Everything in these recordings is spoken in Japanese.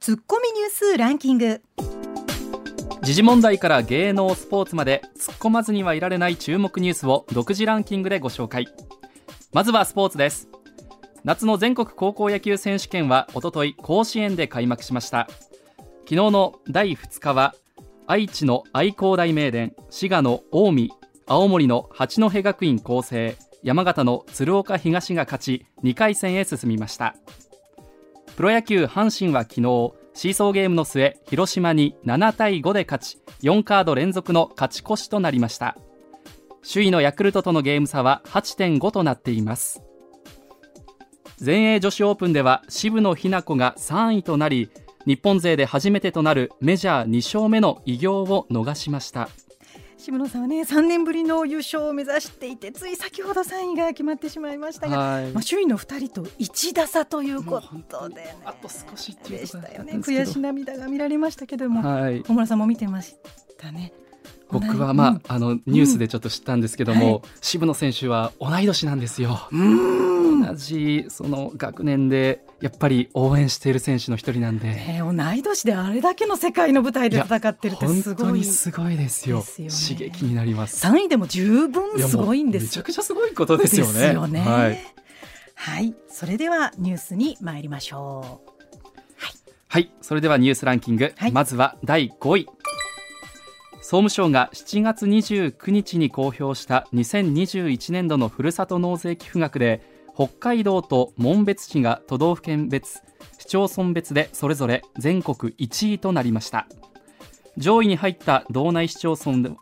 ツッコミニュースランキング。時事問題から芸能スポーツまで突っ込まずにはいられない注目ニュースを独自ランキングでご紹介。まずはスポーツです。夏の全国高校野球選手権はおととい甲子園で開幕しました。昨日の第2日は愛知の愛工大名電滋賀の近江青森の八戸学院光星山形の鶴岡東が勝ち2回戦へ進みました。プロ野球阪神は昨日シーソーゲームの末広島に7対5で勝ち4カード連続の勝ち越しとなりました。首位のヤクルトとのゲーム差は8.5となっています。全英女子オープンでは渋野日向子が3位となり日本勢で初めてとなるメジャー2勝目の偉業を逃しました。渋野さんはね3年ぶりの優勝を目指していてつい先ほど3位が決まってしまいましたが、はい。まあ、首位の2人と1打差ということで、ね、あと少しでしたよね。悔し涙が見られましたけども、はい。小村さんも見てましたね。僕はまあ、うん。あのニュースでちょっと知ったんですけども、はい。渋野選手は同い年なんですよ。うん同じその学年でやっぱり応援している選手の一人なんで、ね同い年であれだけの世界の舞台で戦ってるってす本当ごいにすごいですよ。ね。刺激になります。3位でも十分すごいんです。めちゃくちゃすごいことですよね。ですよね。はい、はい、それではニュースに参りましょう。はい、それではニュースランキング、はい。まずは第5位。総務省が7月29日に公表した2021年度のふるさと納税寄付額で北海道と紋別市が都道府県別市町村別でそれぞれ全国1位となりました。上位に入った道内市町村で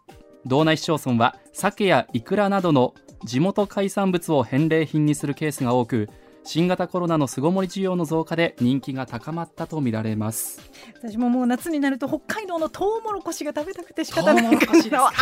道内市町村は鮭やイクラなどの地元海産物を返礼品にするケースが多く新型コロナの巣ごもり需要の増加で人気が高まったとみられます。私ももう夏になると北海道のトウモロコシが食べたくて仕方ないか？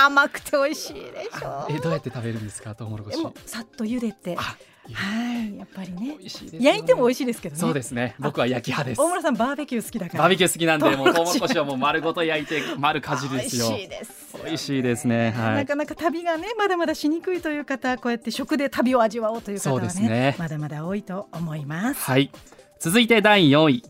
甘くて美味しいでしょえどうやって食べるんですか？トウモロコシ。さっと茹でて。あはいやっぱりね。美味しいですよね。焼いても美味しいですけどね。そうですね。僕は焼き派です。大村さんバーベキュー好きだから。バーベキュー好きなんでもうトウモロコシはもう丸ごと焼いて丸かじるですよ。美味しいです。美味しいですね。はないかなか旅がねまだまだしにくいという方こうやって食で旅を味わおうという方はねね。まだまだ多いと思います。はい。続いて第4位。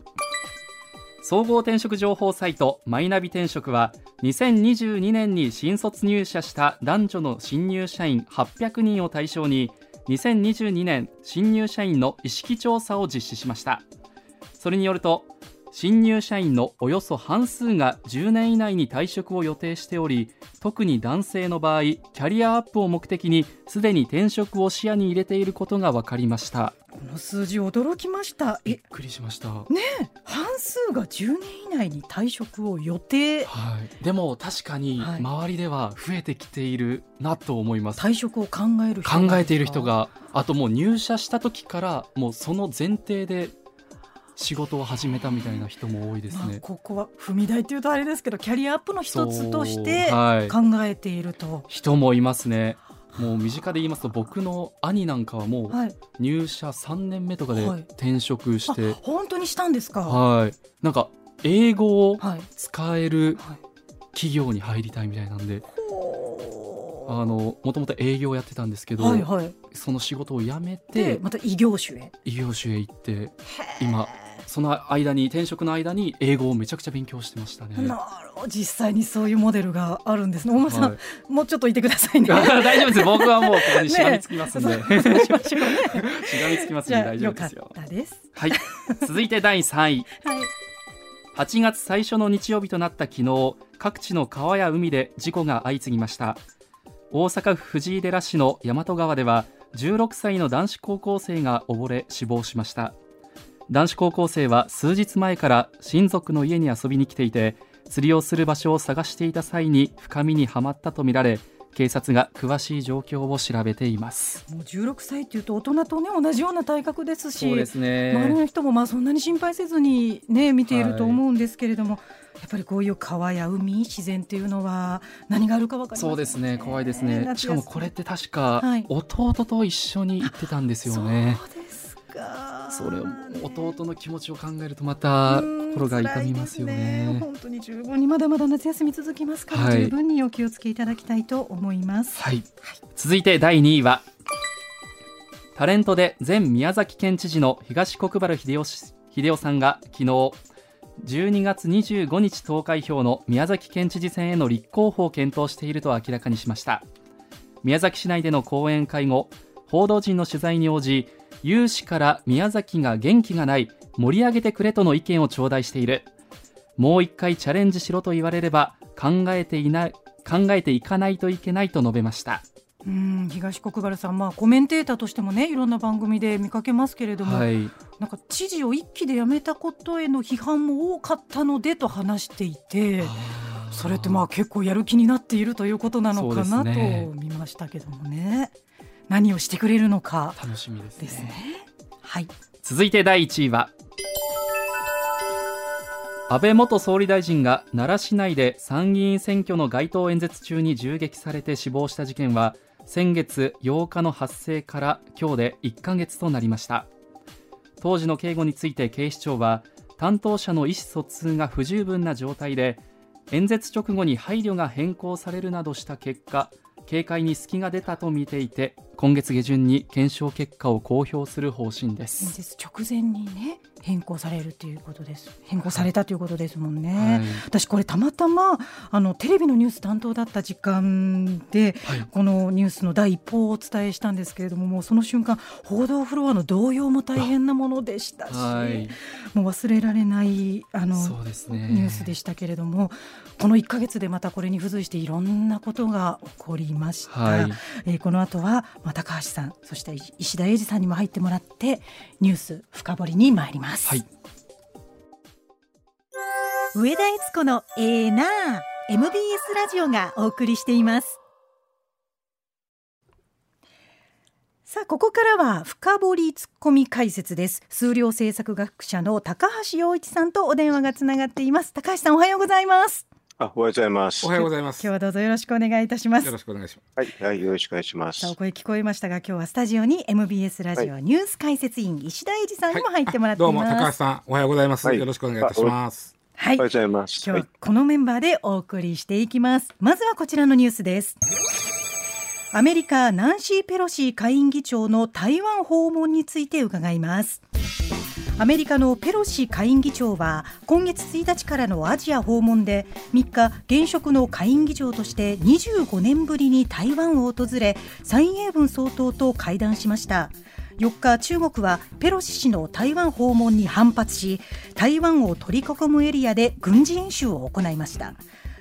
総合転職情報サイトマイナビ転職は2022年に新卒入社した男女の新入社員800人を対象に2022年新入社員の意識調査を実施しました。それによると新入社員のおよそ半数が10年以内に退職を予定しており特に男性の場合キャリアアップを目的にすでに転職を視野に入れていることが分かりました。の数字驚きました。えびっくりしました。ねえ半数が10年以内に退職を予定。はい、でも確かにはい。周りでは増えてきているなと思います、退職を考える人考えている人があともう入社した時からもうその前提で仕事を始めたみたいな人も多いですまあね。ここは踏み台っていうとあれですけどキャリアアップの一つとして考えていると、人もいますねもう身近で言いますと僕の兄なんかはもうはい、入社3年目とかではい。転職して、あ本当にしたんですか？はい、なんか英語をはい。使えるはい。企業に入りたいみたいなんで。あのもともと営業やってたんですけど、はいはい。その仕事を辞めてでまた異業種へ？異業種へ行って今その間に転職の間に英語をめちゃくちゃ勉強してましたね。実際にそういうモデルがあるんですね。大村さん、はい。もうちょっといてくださいね。大丈夫です僕はもうここにしがみつきますんで、ねしましね。しがみつきますんじで大丈夫ですよ。たです。はい。続いて第3位。はい。8月最初の日曜日となった昨日各地の川や海で事故が相次ぎました。大阪府藤井寺市の大和川では16歳の男子高校生が溺れ死亡しました男子高校生は数日前から親族の家に遊びに来ていて釣りをする場所を探していた際に深みにはまったとみられ警察が詳しい状況を調べています。もう16歳っていうと大人とね同じような体格ですしそうですね。周りの人もまあそんなに心配せずにね見ていると思うんですけれども、やっぱりこういう川や海自然っていうのは何があるか分かりませんそうですね。怖いですね。しかもこれって確かはい。弟と一緒に行ってたんですよね、そうですかそれを弟の気持ちを考えるとまた心が痛みますよね。です本当に十分にまだまだ夏休み続きますから、はい十分にお気をつけいただきたいと思います。はい、続いて第2位はタレントで前宮崎県知事の東国原英夫氏秀夫さんが昨日12月25日投開票の宮崎県知事選への立候補を検討していると明らかにしました。宮崎市内での講演会後報道陣の取材に応じ有志から宮崎が元気がない盛り上げてくれとの意見を頂戴している。もう一回チャレンジしろと言われれば考えていない考えていかないといけないと述べました。うん東国原さん、まあ、コメンテーターとしてもねいろんな番組で見かけますけれども、はい、なんか知事を一期で辞めたことへの批判も多かったのでと話していてそれってまあ結構やる気になっているということなのかなと見ましたけどもね何をしてくれるのか。楽しみですね。ね。はい。続いて第1位は。安倍元総理大臣が奈良市内で参議院選挙の街頭演説中に銃撃されて死亡した事件は先月8日の発生から今日で1ヶ月となりました。当時の警護について警視庁は担当者の意思疎通が不十分な状態で演説直後に配慮が変更されるなどした結果警戒に隙が出たと見ていて今月下旬に検証結果を公表する方針で演す、説直前にね変更されるということです。変更されたということですもんね、はい。私これたまたまあのテレビのニュース担当だった時間で、はい。このニュースの第一報をお伝えしたんですけれどももうその瞬間報道フロアの動揺も大変なものでしたし、はい。もう忘れられないあのね。ニュースでしたけれどもこの1ヶ月でまたこれに付随していろんなことが起こりました、はい。えーこの後は、まあ、高橋さんそして石田英二さんにも入ってもらってニュース深掘りに参ります、はい。上田悦子のええなあ MBS ラジオがお送りしています。さあここからは深掘りツッコミ解説です。数量政策学者の高橋洋一さんとお電話がつながっています。高橋さんおはようございますあ、おはようございます。おはようございます。今日はどうぞよろしくお願いいたします。よろしくお願いしまはい、はい、よろしくお願いします。お。声聞こえましたが今日はスタジオに MBS ラジオニュース解説員石田英二さんにも入ってもらっていどうも高橋さん、おはようございます。はい。よろしくお願いいたします。はい。おはようございます。今日このメンバーでお送りしていきます。まずはこちらのニュースです。アメリカナンシー・ペロシ下院議長の台湾訪問について伺いますアメリカのペロシ下院議長は今月1日からのアジア訪問で3日現職の下院議長として25年ぶりに台湾を訪れ蔡英文総統と会談しました。4日中国はペロシ氏の台湾訪問に反発し台湾を取り囲むエリアで軍事演習を行いました。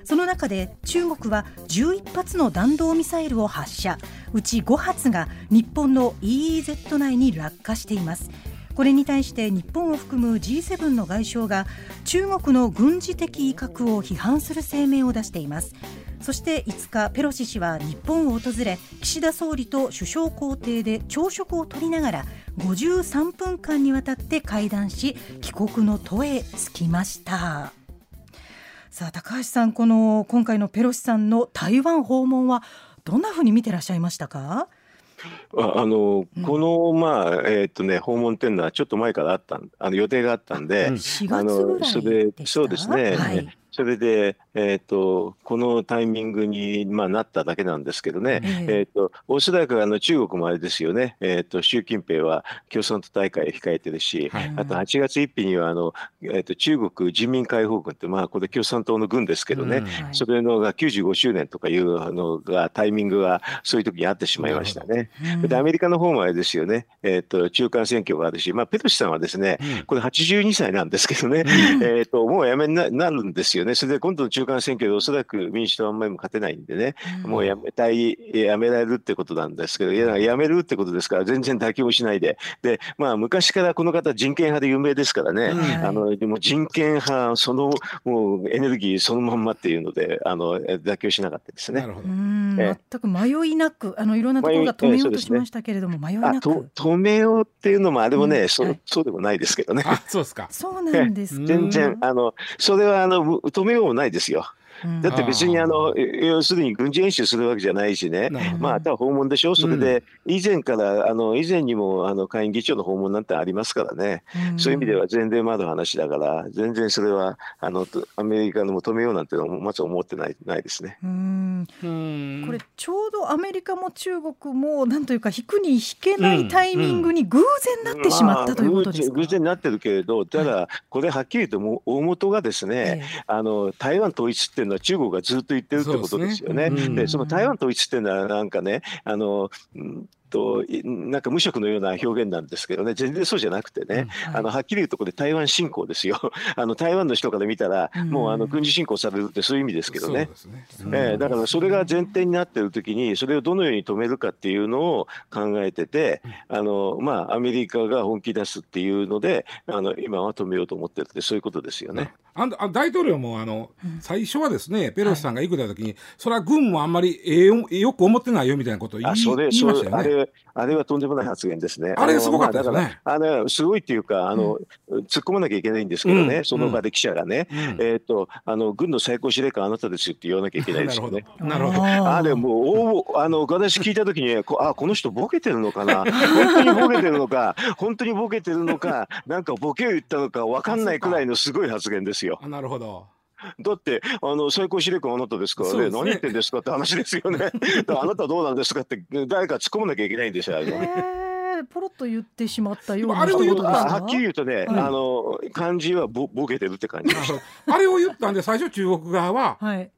その中で中国は11発の弾道ミサイルを発射。うち5発が日本の EEZ 内に落下しています。これに対して日本を含む G7 の外相が中国の軍事的威嚇を批判する声明を出しています。そして5日ペロシ氏は日本を訪れ岸田総理と首相公邸で朝食をとりながら53分間にわたって会談し帰国の途へ着きました。さあ高橋さんこの今回のペロシさんの台湾訪問はどんなふうに見てらっしゃいましたか？ああの、うんこの、まあ、えっ、とね、訪問っていうのはちょっと前からあったん、あの予定があったんで。4あの、それそうですね。はいそれで、えっ、と、このタイミングに、まあ、なっただけなんですけどね。ええ。えっ、と、おそらくあの中国もあれですよね。えっ、と、習近平は共産党大会を控えてるし、はい。あと8月1日にはあの、えっ、と、中国人民解放軍って、まあ、これ共産党の軍ですけどね。うん。はい。それのが95周年とかいうのがタイミングがそういう時にあってしまいましたね。うん。でアメリカの方もあれですよね、えっと中間選挙があるし、まあ、ペロシさんはですね、うん。これ82歳なんですけどね、うん。えっともうやめにななるんですよね、それで今度の中間選挙でおそらく民主党はあんまりも勝てないんでね、もうやめたい、やめられるってことなんですけど、いややめるってことですから、全然妥協しないで、でまあ、昔からこの方、人権派で有名ですからね、はい。あのでも人権派、そのもうエネルギーそのまんまっていうので、あの妥協しなかったですね。う。なるほど。全く迷いなくあのいろんなところが止めようとしましたけれども、迷いなく。止めようっていうのもあれもね、そうんはい。そうでもないですけどね。あ、そうですか。そうなんです。か、全然あのそれはあの止めようもないですよ。うん。だって別にあの要するに軍事演習するわけじゃないしね。まあ、ただ訪問でしょ、それで以前から、あの以前にもあの下院議長の訪問なんてありますからね、うん。そういう意味では全然まだ話だから、全然それはあのとアメリカの求めようなんてのはまず思ってないないですね。うん。うん。これちょうどアメリカも中国もなんというか引くに引けないタイミングに偶然なってしまったということですか？まあ偶然なってるけれど、ただ、これはっきりともう大元がですね、ええ。あの台湾統一っていうのは中国がずっと言ってるってことですよね。そうですね。うん。でその台湾統一っていうのはなんかねあのうんといなんか無職のような表現なんですけどね。全然そうじゃなくてね、はい。あのはっきり言うとこれ台湾侵攻ですよ。あの台湾の人から見たら、うん。もうあの軍事侵攻されるってそういう意味ですけどね。えだからそれが前提になってる時にそれをどのように止めるかっていうのを考えててあの、まあ、アメリカが本気出すっていうのであの今は止めようと思ってるってそういうことですよね。あんあ大統領もあの、うん。最初はですねペロシさんが行くた時に、それは軍もあんまりええよよく思ってないよみたいなことを言いあそれ言いそましたよね。れあれあれはとんでもない発言ですね。あれすごかったですね。あのまあだからあのすごいっていうかあの、突っ込まなきゃいけないんですけどね、うんその場で記者がね、うん。えっ、とあの軍の最高司令官あなたですよって言わなきゃいけないですよね。なるほど。ああれもう大あの私聞いた時にこあこの人ボケてるのかな？本当にボケてるのか？本当にボケてるのか？なんかボケを言ったのか分かんないくらいのすごい発言ですよ。あなるほど。だってあの最高司令官あなたですからねね何言ってんですかって話ですよね。あなたどうなんですかって誰か突っ込まなきゃいけないんですよ。あえーポロッと言ってしまったようなあれを言うと一言ですか？あはっきり言うとね、はいあの漢字はボボケてるって感じあれを言ったんで最初中国側ははい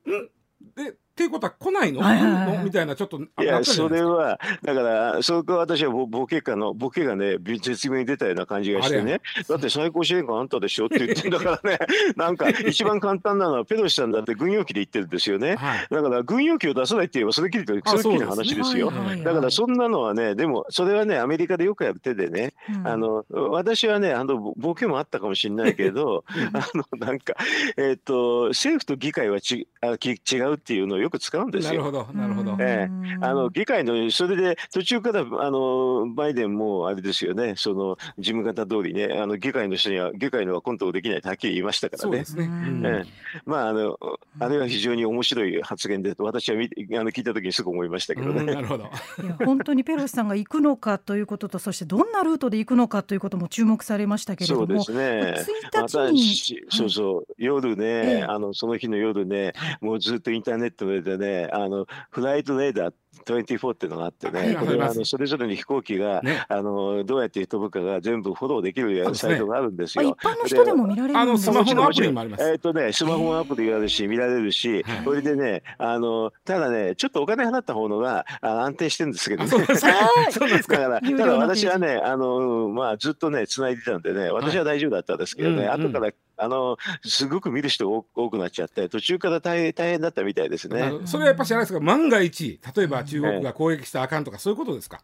えっていうことは来ないの,、はいはいはいはい。みたいなちょっとあいやそれはだからそこは私はボボケかのボケがね絶妙に出たような感じがしてね。だって最高司令官あんたでしょって言ってんだからね。なんか一番簡単なのはペロシさんだって軍用機で言ってるんですよね。はい。だから軍用機を出さないって言えばそれきりとあそれっきりの話ですよ。はいはいはい。だからそんなのはねでもそれはねアメリカでよくやる手でね。うん。あの私はねあのボボケもあったかもしれないけどあのなんかえっ、と政府と議会はちあき違うっていうのをよく使うんですよ。なるほどなるほど、えあの議会のそれで途中からあのバイデンもあれですよね。その事務方通りねあの議会の人には議会のはコントロールできないとはっきり言いましたからね。そうで。すね、うん。ええまああのあれは非常に面白い発言で私は見あの聞いた時にすぐ思いましたけどね。うんなるほど。いや本当にペロシさんが行くのかということとそしてどんなルートで行くのかということも注目されましたけれどもそうですね。1日に？私そうそう夜ね、ええ。あのその日の夜ね、もうずっとインターネットの上でねあのフライトレーダー24っていうのがあってはいね、これはあのそれぞれの飛行機が、ね。あのどうやって飛ぶかが全部フォローできるサイトがあるんですあ一よ。般の人でも見られるあのスマホのアプリにもあります。えっ、とね、スマホのアプリがあるし、見られるし、はい。それでね、あの、ただね、ちょっとお金払った方のがあ安定してるんですけどね。あそう ですか。だから、ただ私はね、あの、まあ、ずっとね、繋いでたんでね、私は大丈夫だったんですけどね、後から、あの、すごく見る人多多くなっちゃって、途中から大変大変だったみたいですあね。のそれはやっぱしあれですか万が一例えば中国が攻撃したらあかんとかそういうことですか、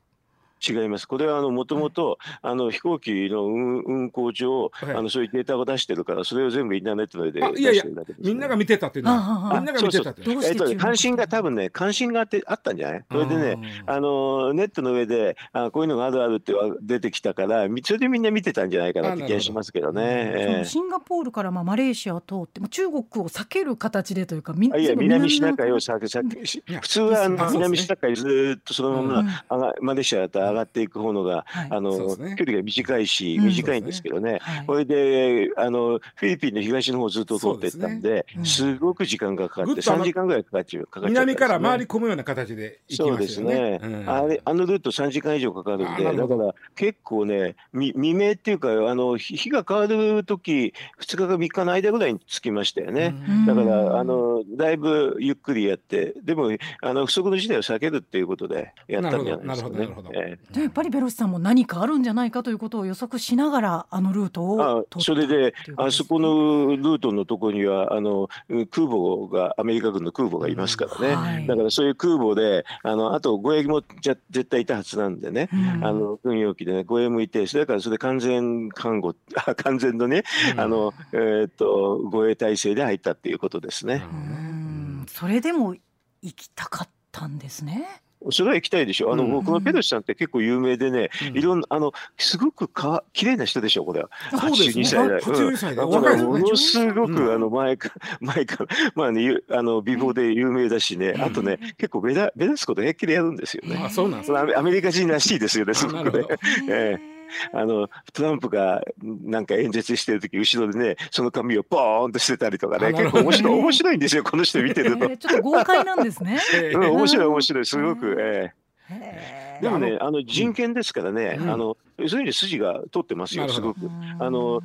違います。これは、あの、もともと、あの、飛行機の運運航上、はい。あの、そういうデータを出してるから、それを全部インターネットで出あいやいやしてるだけですね、みんなが見てたっていうのは。あああ。みんなが見てたっていうのは。関心が多分ね、関心があってあったんじゃない？それでね、あのネットの上であこういうのがあるあるっては出てきたからみそれでみんな見てたんじゃないかなって気がしますけどね。シンガポールからまあマレーシアを通ってまあ中国を避ける形でというかみいや南シナ海を南ささしいや普通はあの南シナ海ずーっとそのまうん。ま上がマレーシアだと上がっていく方のがはい。あのね。距離が短いしうん。短いんですけどね。はい。これであのフィリピンの東の方ずっと通っていったんですね。うん。すごく時間がかかってぐっとあの3時間ぐらいかかっちゃうかかっちゃったん南から回りり込むような形で行きそうまですすねあれあのルート3時間以上かかるんで、だから結構ね、み未明っていうか、あの日日が変わる時2日か3日の間ぐらいに着きましたよね。うん。だかうんらあのだいぶゆっくりやって、でもあの不測の事態を避けるっていうことでやったんじゃないですかね。なるほどなるほどなるえやっぱりベロシさんも何かあるんじゃないかということを予測しながらあのルートをそれでねあそこのルートのところにはあの空母がアメリカ軍の空母がいますからね、はい。だからそういう空母であのあと護衛もじゃ絶対いたはずなんでね、うん。あの軍用機でね護衛もいてそれからそれで完全看護 あ完全のね、あのえーっと護衛体制で入ったっていうことですね。うん。それでも行きたかったんですね。それは行きたいでしょ？あの、うん。このペロシさんって結構有名でね、うん。いろんな、あの、すごくかわ、綺麗な人でしょ、これ。は。そうですね。82歳だ。よ。82歳でうん。若いです。ねものすごく、うん。あの、前か、前から、まあね、ゆあの、美貌で有名だしね、あとね、結構目立、目立つこと平気でやるんですよね。あそうなんですそのアメリカ人らしいですよね、すごくねなるほど。え あのトランプがなんか演説してる時後ろでねその髪をポーンとしてたりとかね結構面白い面白いんですよこの人見てると。えーちょっと豪快なんですね。えん、面白い面白いすごく、えへー。えでもねあの人権ですからね、うん。あのそういう意味で筋が通ってますよ。すごく。あの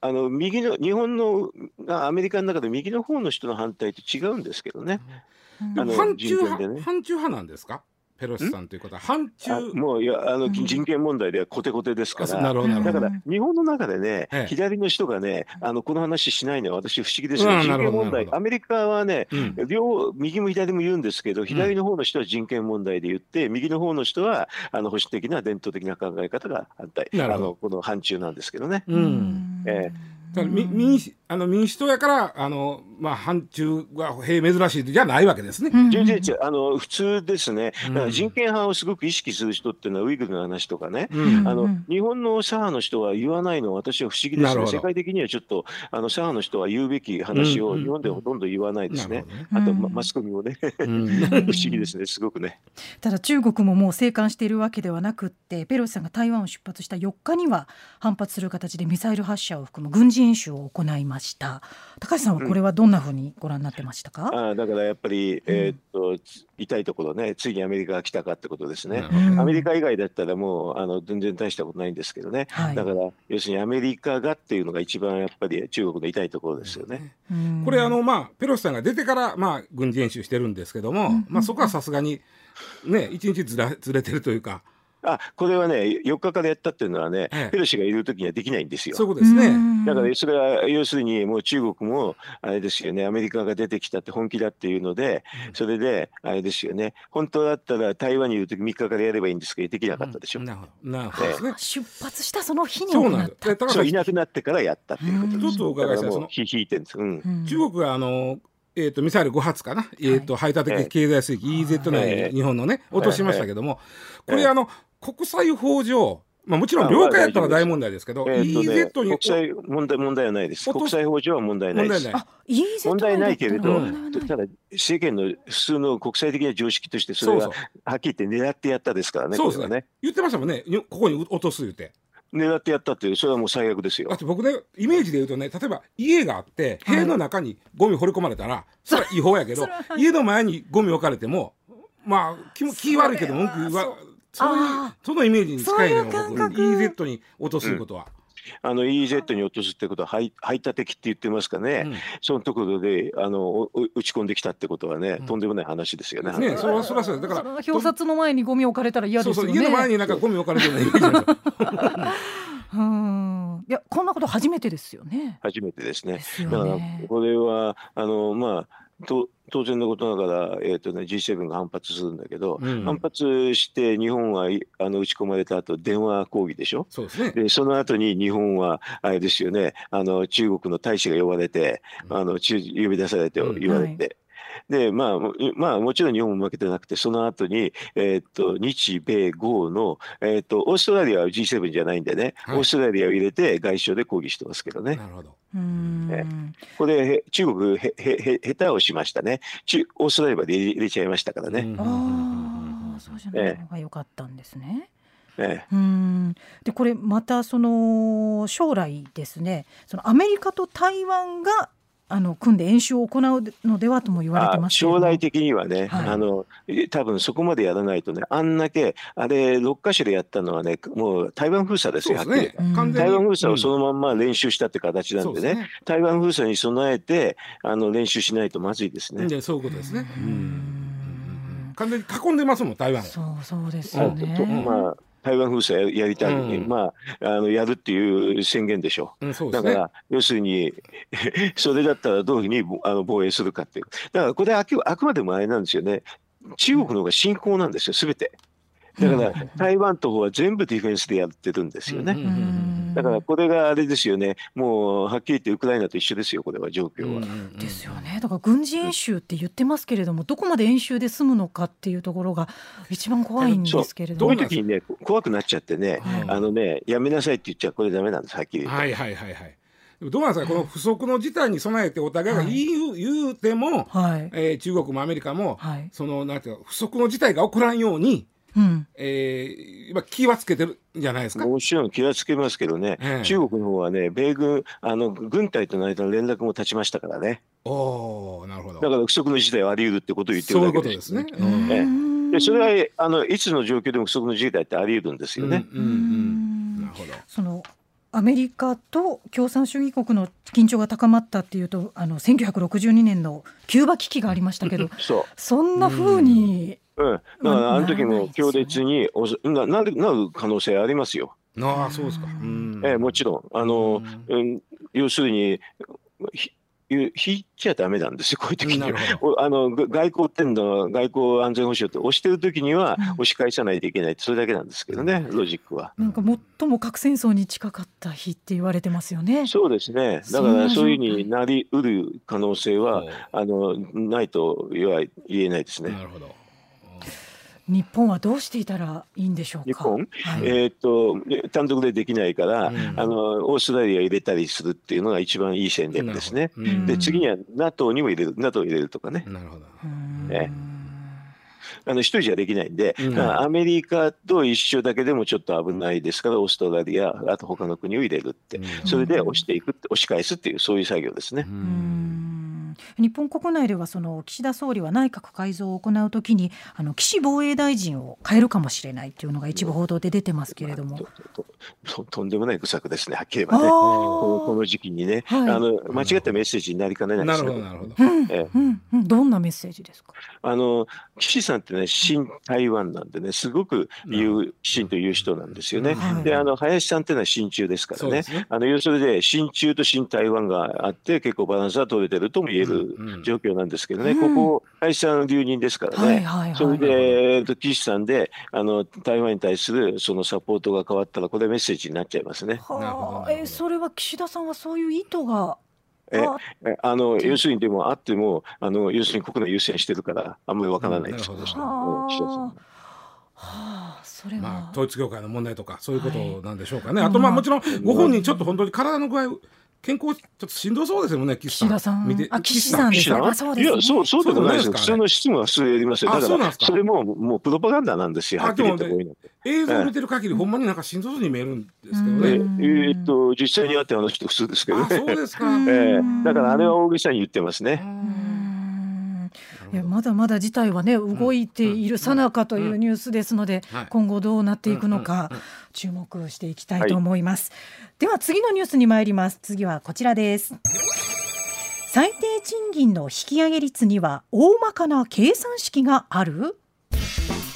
あの右の日本のあアメリカの中で右の方の人の反対と違うんですけどね。うん。あの反中人権でね。派反中派なんですか？ペロシさんということは反中あもういやあのうん。人権問題ではコテコテですから。なるほどなるほど。だから日本の中でね、ええ。左の人がね、あのこの話しないのは私不思議ですね。人うんなる権問題、アメリカはね、うん。両右も左も言うんですけど、左の方の人は人権問題で言って、右の方の人はあの保守的な伝統的な考え方が反対、なるほど。あのこの反中なんですけどね。うん。え。だからみ民主あの民主党やからあの、まあ、反中がへ珍しいじゃないわけですね。うん。全然違うあの普通ですね、うん。だから人権派をすごく意識する人っていうのは、ウイグルの話とかね、うん。あのうん。日本の左派の人は言わないのは私は不思議ですね、世界的にはちょっとあの左派の人は言うべき話うんうん。を日本でほとんど言わないですね。なるほどね。あと、うん。まマスコミもね、うん。不思議ですね、すごくね。ただ中国ももう静観しているわけではなくってペロシさんが台湾を出発した4日には反発する形でミサイル発射を含む軍事演習を行いました。高橋さんはこれはどんなふうにご覧になってましたか、ああだからやっぱり、えーっとつ痛いところね、ついにアメリカが来たかってことですね。うん。アメリカ以外だったらもうあの全然大したことないんですけどね、はい。だから要するにアメリカがっていうのが一番やっぱり中国の痛いところですよね。うん。これあのまあペロシさんが出てからまあ軍事演習してるんですけども、うん。まあそこはさすがにね一日ずらずれてるというかあこれはね、4日からやったっていうのはね、ええ。ペロシがいるときにはできないんですよ。そういうことですね。うん。だからそれは要するにもう中国もあれですよね、アメリカが出てきたって本気だっていうので、それであれですよね、本当だったら台湾にいるとき3日からやればいいんですけど、できなかったでしょ。なるほど。なるほどね。出発したその日にそうなんです。行ったで高橋さんそういなくなってからやったっていうことです。ちょっとお伺いしたい。そ引いてるんです。うん。うん。中国があのえー、とミサイル5発かな、えー、と排他的経済水域 EZ 内ええ。に日本のね落としましたけども、こええ。れあの国際法上、まあ、もちろん領海やったら大問題ですけど、えーっとね、国際問題問題はないです。国際法上は問題ないです。問題ない問題ないけれど、ただ世間の普通の国際的な常識としてそれははっきり言って狙ってやったですからね。そうですね。言ってましたもんねここに落とす言うて。狙ってやったっていうそれはもう最悪ですよだっ。て僕ねイメージで言うとね例えば家があって部屋の中にゴミ掘り込まれたら、それは違法やけど 家の前にゴミ置かれてもまあ気も気悪いけど文句言わそのあそのイメージに近いのよ僕感覚。EZ に落とすことは。あの EZ に落とすってことは排排他的って言ってますかね。うん。そのところであの打ち込んできたってことはね、うん。とんでもない話ですよね。ねそれはそれはそうだから表札の前にゴミ置かれたら嫌そうですよね。そう家の前になんかゴミ置かれてるのうん。いやこんなこと初めてですよね。初めてですね。で。すよだからねこれはあのまあと当然のことながら、えーとね、G7 が反発するんだけど、うん。反発して日本はいあの打ち込まれた後電話抗議でしょ？そうですね。でその後に日本はあれですよねあの中国の大使が呼ばれて、あの中呼び出されてうん。言われて。でまあ、もまあ、もちろん日本も負けてなくて、その後に、えーっと日米豪の、えーっとオーストラリアは G7 じゃないんでね、はい。オーストラリアを入れて外相で抗議してますけどね、なるほど。うん。えこれ、へ中国へ、へ、へ、下手をしましたね、中オーストラリアまで入れちゃいましたからね。うん。ああそうじゃない方が良かったんですね。えうん。でこれまたその将来ですね。そのアメリカと台湾があの組んで演習を行うのではとも言えわれてあます将来的にはね、はい。あのえ多分そこまでやらないとね、あんだけ、あれ、6か所でやったのはね、もう台湾封鎖ですよ、そうですね。台湾封鎖をそののまんま練習したって形なんでね、台湾封鎖に備えてあの練習しないとまずいですね。でそういうことですね。ううん。ん完全に囲んでますもん台湾。を。そうそうですあよね。とまあ、台湾封鎖ややりたいのに、うんまあ、あのやるっていう宣言でしょううですね。だから、要するに、それだったらどういうふうにぼあの防衛するかっていう。だから、これあく、あくまでもあれなんですよね。中国の方が侵攻なんですよ、すべて。だから台湾とは全部ディフェンスでやってるんですよね。だからこれがあれですよね、もうはっきり言ってウクライナと一緒ですよ、これは状況は。ですよね、だから軍事演習って言ってますけれども、どこまで演習で済むのかっていうところが一番怖いんですけれども。そう。いう。時にね、怖くなっちゃってね、あのね、やめなさいって言っちゃこれダメなんです、はっきり言って。はいはいはいはい。どうなんですか、この不測の事態に備えてお互いが言うはい、言うても、はい、えー、中国もアメリカも、はい、そのなんていう不測の事態が起こらんように、うん、えー、今気はつけてるんじゃないですか？もちろん気はつけますけどね、えー、中国の方はね米軍あの軍隊との間の連絡も立ちましたからね。おなるほど。だから不測の事態はあり得るってことを言ってるだけです。そういうことですね、えー、でそれはあのいつの状況でも不測の事態ってあり得るんですよね、うんうんうん、なるほど。そのアメリカと共産主義国の緊張が高まったっていうとあの1962年のキューバ危機がありましたけどそんなふうにうん、だからあの時も強烈におななるなる可能性ありますよ。ああそうですか。ええもちろんあの、うん、要するに引いちゃだめなんですよ、こういう時に。あの外交っていうのは、外交安全保障って、押してる時には押し返さないといけない、それだけなんですけどね、ロジックは。なんか最も核戦争に近かった日って言われてますよね。そうですね、だからそういうふうになりうる可能性は、あのないとは言えないですね。なるほど日本はどうしていたらいいんでしょう日本、はい、えー、っと単独でできないから、うん、あのオーストラリア入れたりするっていうのが一番いい戦略ですね。で次には NATO にも入れる NATO を入れるとかね。なるほど。ねあの一人じゃできないんで、うん、アメリカと一緒だけでもちょっと危ないですからオーストラリアあと他の国を入れるって、それで押していく押し返すっていうそういう作業ですね。日本国内ではその岸田総理は内閣改造を行うときにあの岸防衛大臣を変えるかもしれないというのが一部報道で出てますけれども。ととんでもない愚策ですね、はっきり言えばね、この時期にね、はい、あの間違ったメッセージになりかねないですね。なるほど、ど。んなメッセージですか？あの岸さんってね、新台湾なんでね、すごく言う、新という人なんですよね。はい、で、あの林さんっていうのは親中ですからね、ね。あの要するに親中と新台湾があって、結構バランスは取れてるとも言える状況なんですけどね、うん、ここ、林さん留任ですからね、はいはいはい、それで、岸さんであの台湾に対するそのサポートが変わったら、これメッセージになっちゃいますね。はあ、えそれは岸田さんはそういう意図がえあの要するにでもあってもあの要するに国内優先してるからあんまりわからないです。けど、うん、はあ、それは、まあ、統一教会の問題とかそういうことなんでしょうかね、はい、あとまあもちろん。ご本人ちょっと本当に体の具合健康ちょっとしんどそうですよね岸田さん。見てあ岸さん。ですね。いやそうそうでもないです普通の質問は普通やりますよだからそれももうプロパガンダなんですよはっきり言ってこういうの。映像を見てる限り、ほんまになんかしんどそうに見えるんですけどね。えっと実際に会って話して普通ですけどね。そうですか。えだからあれは大げさに言ってますね。いやまだまだ事態はね動いているさなかというニュースですので、今後どうなっていくのか注目していきたいと思います、はい、では次のニュースに参ります。次はこちらです。最低賃金の引き上げ率には大まかな計算式がある？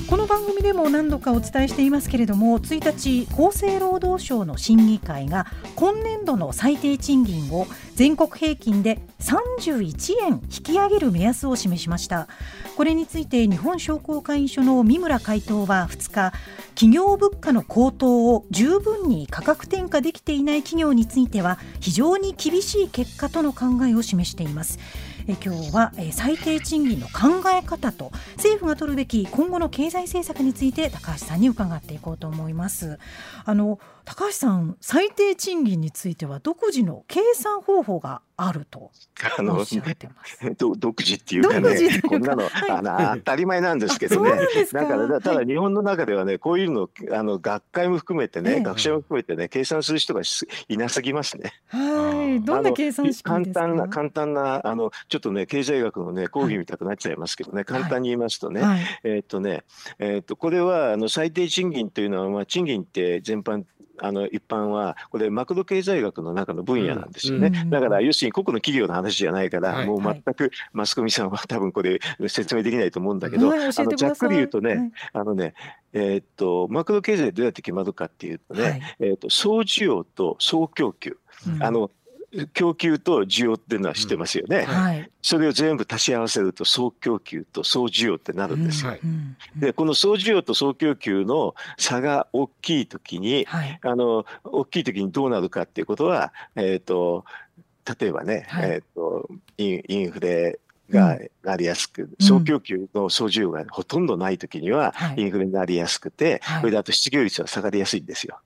この番組でも何度かお伝えしていますけれども1日厚生労働省の審議会が今年度の最低賃金を全国平均で31円引き上げる目安を示しました。これについて日本商工会議所の三村会頭は2日企業物価の高騰を十分に価格転嫁できていない企業については非常に厳しい結果との考えを示しています。え今日は、え最低賃金の考え方と政府が取るべき今後の経済政策について高橋さんに伺っていこうと思います。あの高橋さん最低賃金については独自の計算方法があるとあの独自っていうかねこんなの、はい、あの当たり前なんですけどね。だからただ日本の中ではねこういうのあの学会も含めてね、ええ、学者も含めてね計算する人がいなすぎますね。はい。どんな計算式簡単な簡単なあのちょっとね経済学のね講義みたくなっちゃいますけどね、はい、簡単に言いますとね、はい、えー、っとねえー、っとこれはあの最低賃金というのはまあ賃金って全般あの一般はこれマクロ経済学の中の分野なんですよね、うん、だから要するに個々の企業の話じゃないから、はい、もう全くマスコミさんは多分これ説明できないと思うんだけど、はい、あのざっくり言うとね、はい、あのねえー、っとマクロ経済どうやって決まるかっていうとね、えー、っと総需要と総供給、うん、あの供給と需要っていうのは知ってますよね、はい、それを全部足し合わせると総供給と総需要ってなるん。ですよ。でこの総需要と総供給の差が大きい時に、はい、あの大きい時にどうなるかっていうことは、えーと、例えばね、はい、えーと、インフレがなりやすく、総供給の総需要がほとんどない時にはインフレになりやすくて、それであと失業率は下がりやすいんですよ。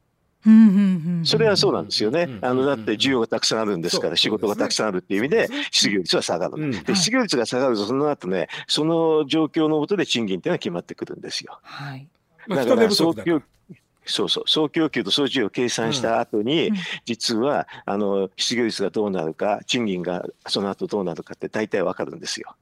それはそうなんですよね。あのだって需要がたくさんあるんですから、仕事がたくさんあるっていう意味で失業率は下がる。で失業率が下がるとその後ね、その状況のもとで賃金っていうのは決まってくるんですよ。はい、だから総供そうそう総供給と総需要を計算した後に、うん、実はあの失業率がどうなるか賃金がその後どうなるかって大体わかるんですよ。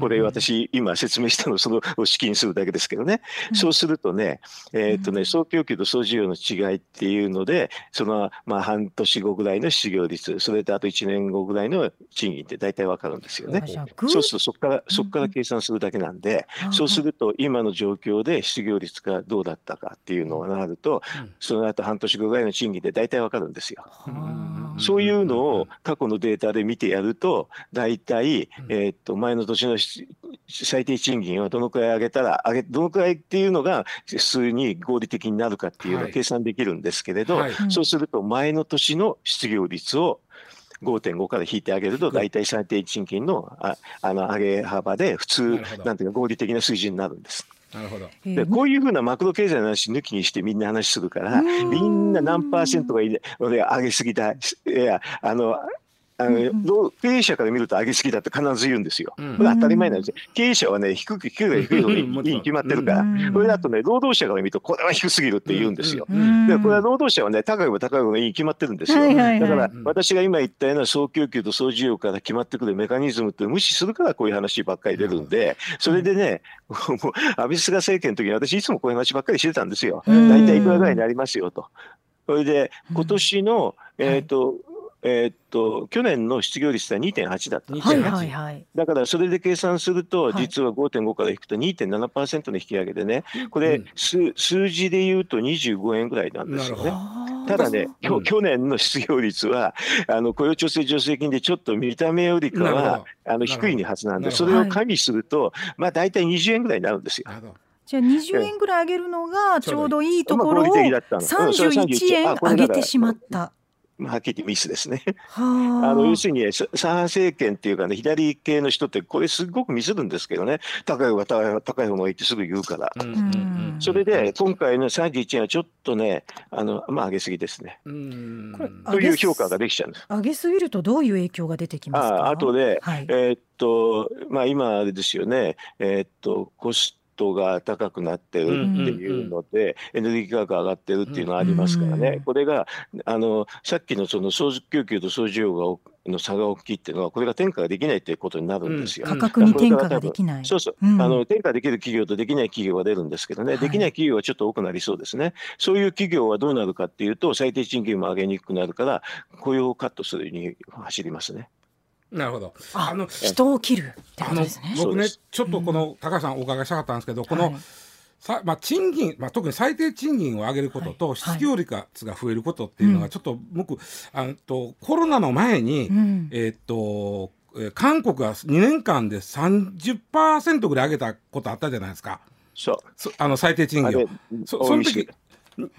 これ私今説明したのそのを式にするだけですけどね、うん、そうするとね,、えー、っとね総供給と総需要の違いっていうのでそのまあ半年後ぐらいの失業率それとあと1年後ぐらいの賃金って大体わかるんですよね。そうするとそこからそこから計算するだけなんで、うん、そうすると今の状況で失業率がどうだったかっていうのがなると、うん、その後半年後ぐらいの賃金で大体わかるんですよ。そういうのを過去のデータで見てやると大体、えー、っと前の年の最低賃金をどのくらい上げたら上げどのくらいっていうのが普通に合理的になるかっていうのを計算できるんですけれど、はい。はい、そうすると前の年の失業率を5.5から引いてあげると大体最低賃金のああの上げ幅で普通なんていうか合理的な水準になるんです。なるほど。でこういうふうなマクロ経済の話抜きにしてみんな話するからみんな何パーセントがいい上げすぎたいやあのあの、うん、経営者から見ると上げすぎだって必ず言うんですよ。これ当たり前なんですよ。経営者はね、低く低く低い方がいいに決まってるから、これだとね、労働者から見るとこれは低すぎるって言うんですよ。で、これは労働者はね、高いも高い方がいいに決まってるんですよ。だから私が今言ったような総供給と総需要から決まってくるメカニズムって無視するからこういう話ばっかり出るんで、それでね、もう安倍菅政権の時に私いつもこういう話ばっかりしてたんですよ。大体いくらぐらいになりますよと。それで今年の、えっ、と、えー、っと去年の失業率は2.8だった。んですね、はいはい、だからそれで計算すると、実は5.5からいくと2.7%の引き上げでね、これ、数数字で言うと25円ぐらいなんですよね。ただね、うん、去年の失業率はあの雇用調整助成金でちょっと見た目よりかはあの低いはずなんで、それを加味すると、まあ大体20円ぐらいになるんですよ。じゃあ20円ぐらい上げるのがちょうどいいところを31円上げてしまった。まあ、はっきり言ってミスですね。あの要するに、ね、左派政権っていうかね、左系の人って、これすごくミスるんですけどね、高い方が高い方がいいってすぐ言うから。それで、今回の31円はちょっとね、あのまあ、上げすぎですね。という評価ができちゃうんです。上げすぎると、どういう影響が出てきますか？あ後で、はい、えー、っと、まあ、今ですよね、えー、っと、コストが高くなってるっていうので、エネルギー価格上がってるっていうのはありますからね、これがあのさっきのその総供給と総需要がの差が大きいっていうのはこれが転嫁ができないということになるんですよ。価格に転嫁ができない。そうそう、うん、あの転嫁できる企業とできない企業が出るんですけどね、できない企業はちょっと多くなりそうですね。そういう企業はどうなるかっていうと最低賃金も上げにくくなるから雇用をカットするに走りますね。なるほど。あの人を切るってことですね。僕ねちょっとこの、高橋さんお伺いしたかったんですけど、この、はい、さまあ、賃金、まあ、特に最低賃金を上げることと、失業率が増えることっていうのは、ちょっと僕、あとコロナの前に、うん、えー、っと韓国が2年間で30%ぐらい上げたことあったじゃないですか。そう。あの最低賃金を。そその時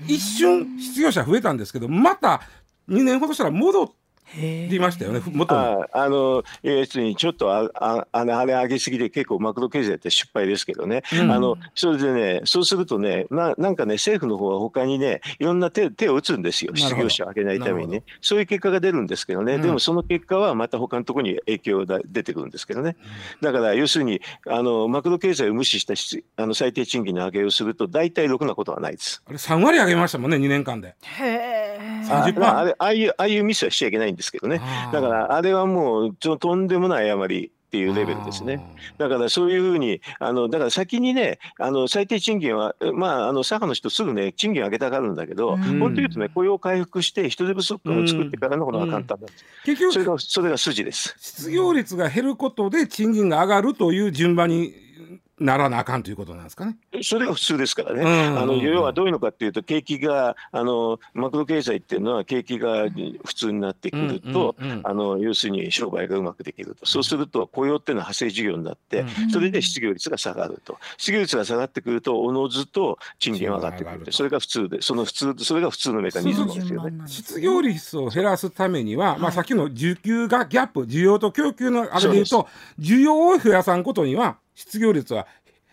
一瞬失業者増えたんですけどまた2年ほどしたら戻ってりましたよね、元ああの要するにちょっとあああれ上げすぎて結構マクロ経済って失敗ですけどね、うん、あのそれでねそうするとねななんかね政府の方は他にねいろんな手手を打つんですよ。失業者を上げないためにね。そういう結果が出るんですけどね、うん、でもその結果はまた他のところに影響が出てくるんですけどね、だから要するにあのマクロ経済を無視したあの最低賃金の上げをすると大体ろくなことはないです。あれ3割上げましたもんね2年間で。へえ。ああれああいうああいうミスはしちゃいけないんですけどね。だからあれはもうちょとんでもない誤りっていうレベルですね。だからそういうふうに、あのだから先にね、あの最低賃金は、まあ、あの左派の人、すぐね、賃金上げたがるんだけど、うん、本当言うとね、雇用回復して、人手不足を作ってからのことが簡単なんです、うん、結局それが、それが筋です。失業率が減ることで、賃金が上がるという順番にならなあかんということなんですかね。それが普通ですからね、あの要はどういうのかっていうと、景気があの、マクロ経済っていうのは、景気が普通になってくると、あの要するに商売がうまくできると、そうすると雇用っていうのは派生事業になって、それで失業率が下がると、失業率が下がってくると、おのずと賃金が上がってくるそれが普通で、その普通、それが普通のメカニズムですよね。失業率を減らすためには、まあ、さっきの需給がギャップ、需要と供給のあれでいうと、需要を増やさんことには、失業率は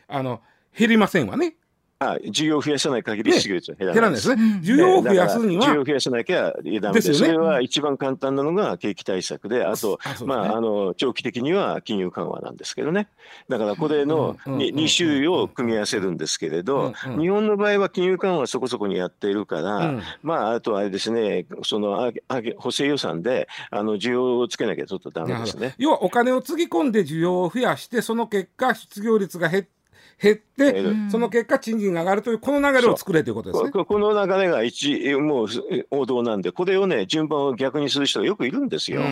あの減りませんわね。はい、需要を増やさない限り失業率は減らないです。ね、需要を増やすには、需要を増やさなきゃダメです。ですね、それは一番簡単なのが景気対策で、あと、あね、まあ、あの長期的には金融緩和なんですけどね。だからこれの 2, 2種類を組み合わせるんですけれど、日本の場合は金融緩和そこそこにやっているから、うん、まあ、あとあれですね、その補正予算であの需要をつけなきゃちょっとダメですね。要はお金をつぎ込んで需要を増やして、その結果、失業率が減って、減って、その結果賃金が上がるというこの流れを作れということですね。この流れが一もう王道なんでこれをね順番を逆にする人がよくいるんですよ。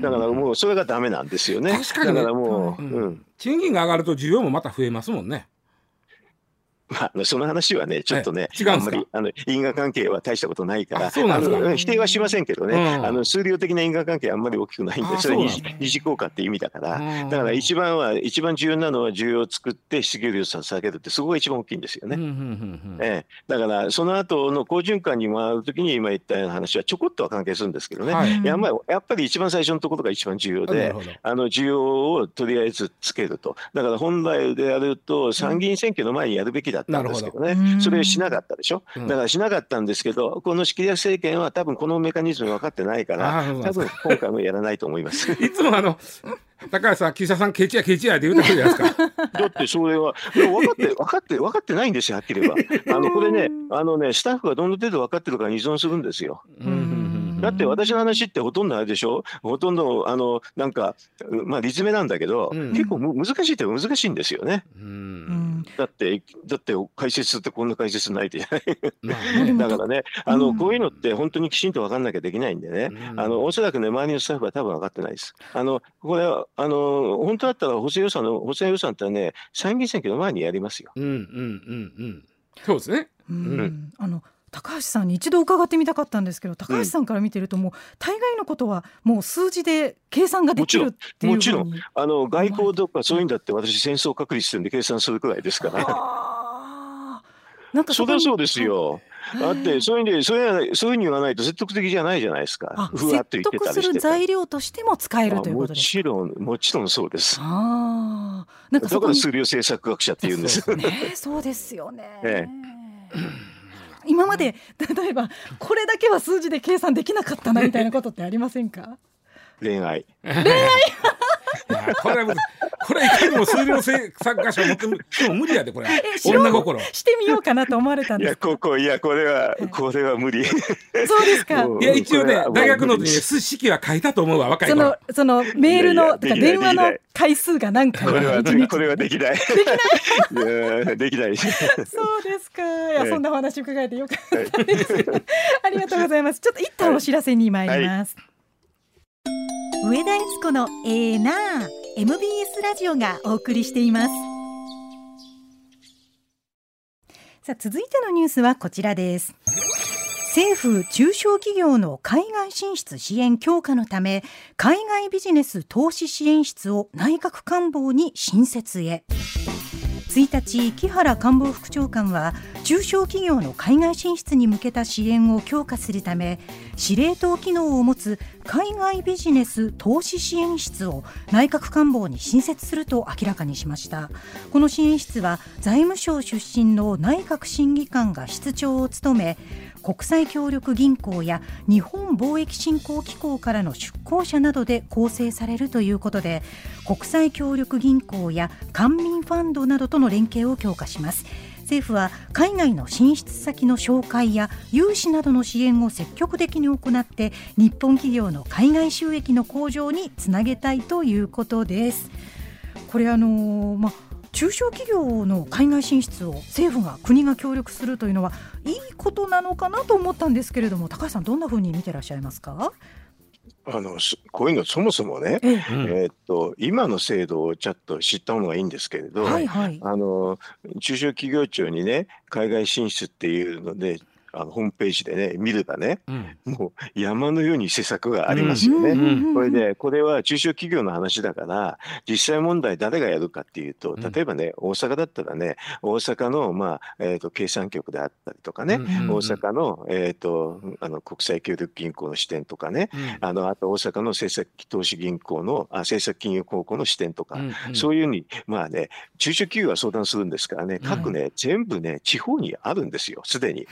だからもうそれがダメなんですよね。確かに、ね、だからもう、うん、賃金が上がると需要もまた増えますもんね。まあ、その話はね、ちょっとね、あんまりあの因果関係は大したことないから、否定はしませんけどね、うん、あの数量的な因果関係はあんまり大きくないんで、それは二次効果って意味だから、だから一番は、一番重要なのは需要を作って失業率を下げるって、そこが一番大きいんですよね。ええ、だから、その後の好循環に回るときに、今言ったような話はちょこっとは関係するんですけどね、はい、ややっぱり一番最初のところが一番重要で、あの需要をとりあえずつけると。だから本来でやると、参議院選挙の前にやるべきだったんですけどね。それをしなかったでしょ、だからしなかったんですけど、この仕切り役政権は多分このメカニズム分かってないから、多分今回もやらないと思います。いつもあの高橋さん、岸田さん、ケチやケチやって言うてるじゃないですか。だってそれは、分かって、分かって、分かってないんですよ、はっきり言えば。あの、これね、あのね、スタッフがどの程度分かってるかに依存するんですよ。だって私の話ってほとんどあれでしょ？ほとんどあのなんかまあ理詰めなんだけど、うん、結構難しいって難しいんですよね。うんだってだって解説ってこんな解説ないじゃない。だからねあの、こういうのって本当にきちんと分かんなきゃできないんでね、あのおそらくね周りのスタッフは多分分かってないです。あのこれはあの本当だったら補正予算の補正予算ってね参議院選挙の前にやりますよ。うんうんうんうん。そうですね。うん、あの高橋さんに一度伺ってみたかったんですけど高橋さんから見てるともう大概のことはもう数字で計算ができるっていうもちろんあの外交とかそういうんだって私戦争確率点で計算するくらいですから。なんかそりゃそうですよ。だってそういう意味でそういうそういうに言わないと説得的じゃないじゃないですか。説得する材料としても使えるということですもちろんもちろんそうです。ああ、なんかだから数量政策学者って言うんです。ね、そうですよね。ええ今まで例えばこれだけは数字で計算できなかったなみたいなことってありませんか？恋愛。恋愛？これこれいかにも数量作家賞持ってでも無理やでこれ女心。してみようかなと思われたんですいやここいやこれはこれは無理。そうですか。いや一応ね大学の時に式は書いたと思うわ若いそのそのメールの電話の回数が何回これはこれはできない。できない？できない。そうですか。いやそんなお話伺えてよかったです、ありがとうございます。ちょっと一旦お知らせに参ります、上田悦子のええな MBS ラジオがお送りしています。さあ続いてのニュースはこちらです。政府中小企業の海外進出支援強化のため海外ビジネス投資支援室を内閣官房に新設へ。1日木原官房副長官は中小企業の海外進出に向けた支援を強化するため司令塔機能を持つ海外ビジネス投資支援室を内閣官房に新設すると明らかにしました。この支援室は財務省出身の内閣審議官が室長を務め国際協力銀行や日本貿易振興機構からの出向者などで構成されるということで国際協力銀行や官民ファンドなどとの連携を強化します。政府は海外の進出先の紹介や融資などの支援を積極的に行って日本企業の海外収益の向上につなげたいということです。これあのー、ま中小企業の海外進出を政府が国が協力するというのはいいことなのかなと思ったんですけれども高橋さんどんなふうに見てらっしゃいますか？あのこういうのそもそもね、ええー、っと今の制度をちょっと知った方がいいんですけれど、はいはい、あの中小企業庁にね海外進出っていうのであのホームページでね見ればね、うん、もう山のように施策がありますよね。うん、これでこれは中小企業の話だから実際問題誰がやるかっていうと例えばね大阪だったらね大阪の,、まあえーと、計算局であったりとかね、うん、大阪の,、えーと、あの国際協力銀行の支店とかね、あのあと大阪の政策投資銀行のあ政策金融高校の支店とか、そういうふうにまあね中小企業は相談するんですからね各ね、全部ね地方にあるんですよすでに。